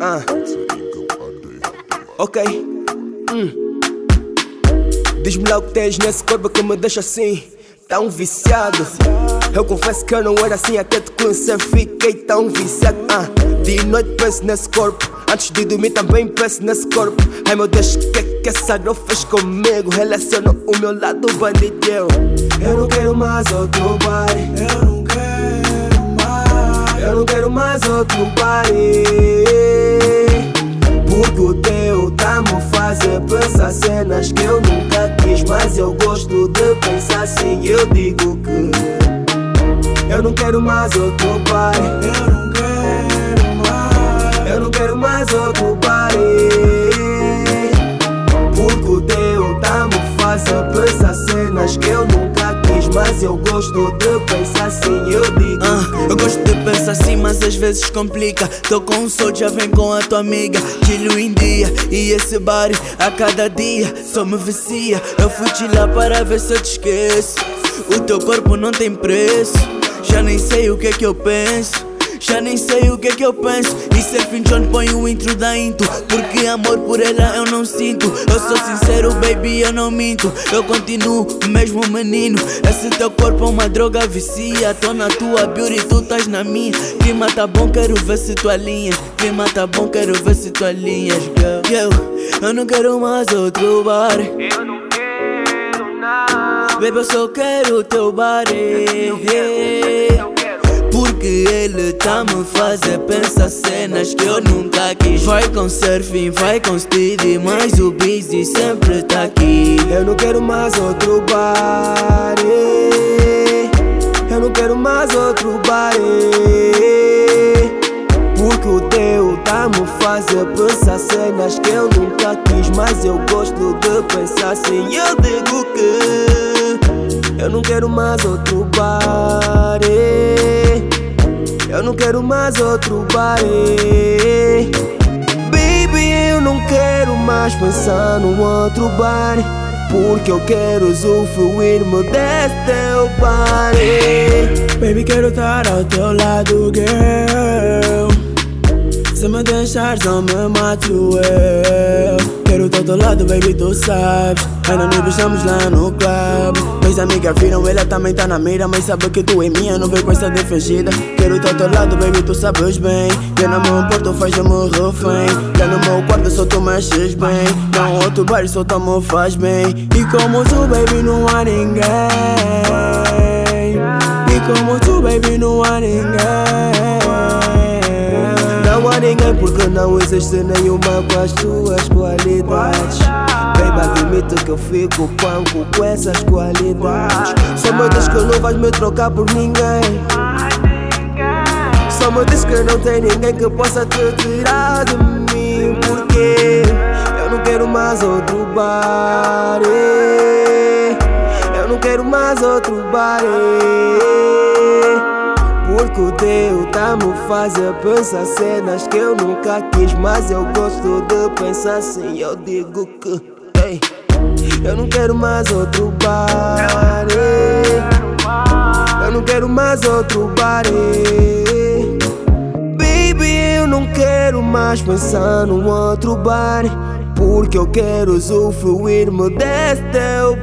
Ah. Ok. Hum. Diz-me lá o que tens nesse corpo que me deixa assim, tão viciado. Eu confesso que eu não era assim até te conhecer, fiquei tão viciado. Ah. De noite penso nesse corpo, antes de dormir também penso nesse corpo. Ai meu Deus, o que é que essa girl fez comigo? Relaciona o meu lado bandido. Eu não quero mais outro body. Eu não quero mais. Eu não quero mais outro. Porque o teu tá me fazer pensar cenas que eu nunca quis. Mas eu gosto de pensar assim. Eu digo que eu não quero mais outro body. Eu não quero mais. Eu não quero mais outro. Porque o teu tá me fazer pensar cenas que eu nunca Mas eu gosto de pensar assim. Eu digo Ah, eu gosto de pensar assim, mas às vezes complica. Tô com um sol, já vem com a tua amiga. Chilho em dia, e esse bar a cada dia só me vicia. Eu fui te lá para ver se eu te esqueço. O teu corpo não tem preço. Já nem sei o que é que eu penso. Já nem sei o que é que eu penso. E Surfing John põe o intro da intro. Porque amor por ela eu não sinto. Eu sou sincero, baby, eu não minto. Eu continuo mesmo menino. Esse teu corpo é uma droga vicia. Tô na tua beauty, tu estás na minha. Clima tá bom, quero ver se tu alinhas. Clima tá bom, quero ver se tu alinhas, girl. Eu, eu não quero mais outro bar. Eu não quero nada. Baby, eu só quero teu body. Tá me fazer pensar cenas que eu nunca quis. Vai com surfing, vai com speed, mas o busy sempre tá aqui. Eu não quero mais outro body. Eu não quero mais outro body. Porque o teu tá me fazer pensar cenas que eu nunca quis. Mas eu gosto de pensar assim. Eu digo que eu não quero mais outro body. Eu não quero mais outro body. Baby, eu não quero mais pensar num outro bar Porque eu quero usufruir-me desse teu body Baby, quero estar ao teu lado, girl. Se me deixares, não me mato eu. Quero estar ao teu lado, baby, tu sabes. Ainda nos beijamos lá no club. Minhas amigas viram, ela também tá na mira. Mas sabe que tu é minha, não vem com essa defendida. Quero ao teu lado, baby, tu sabes bem. Eu não me importo, faz-me refém. Já no meu quarto, só tu mexes bem. Não outro bar, só tu me faz bem. E como tu, baby, não há ninguém. E como tu, baby, não há ninguém. Não há ninguém porque não existe nenhuma com as tuas qualidades Baby, admito que eu fico panco com essas qualidades. Só me diz que não vais me trocar por ninguém. Só me diz que não tem ninguém que possa te tirar de mim Porque eu não quero mais outro bar Eu não quero mais outro bar porque o teu tá me fazer pensar cenas que eu nunca quis Mas eu gosto de pensar assim. Eu digo que ei, Eu não quero mais outro bar Eu não quero mais outro bar Baby, eu não quero mais pensar num outro bar Porque eu quero usufruir-me desse teu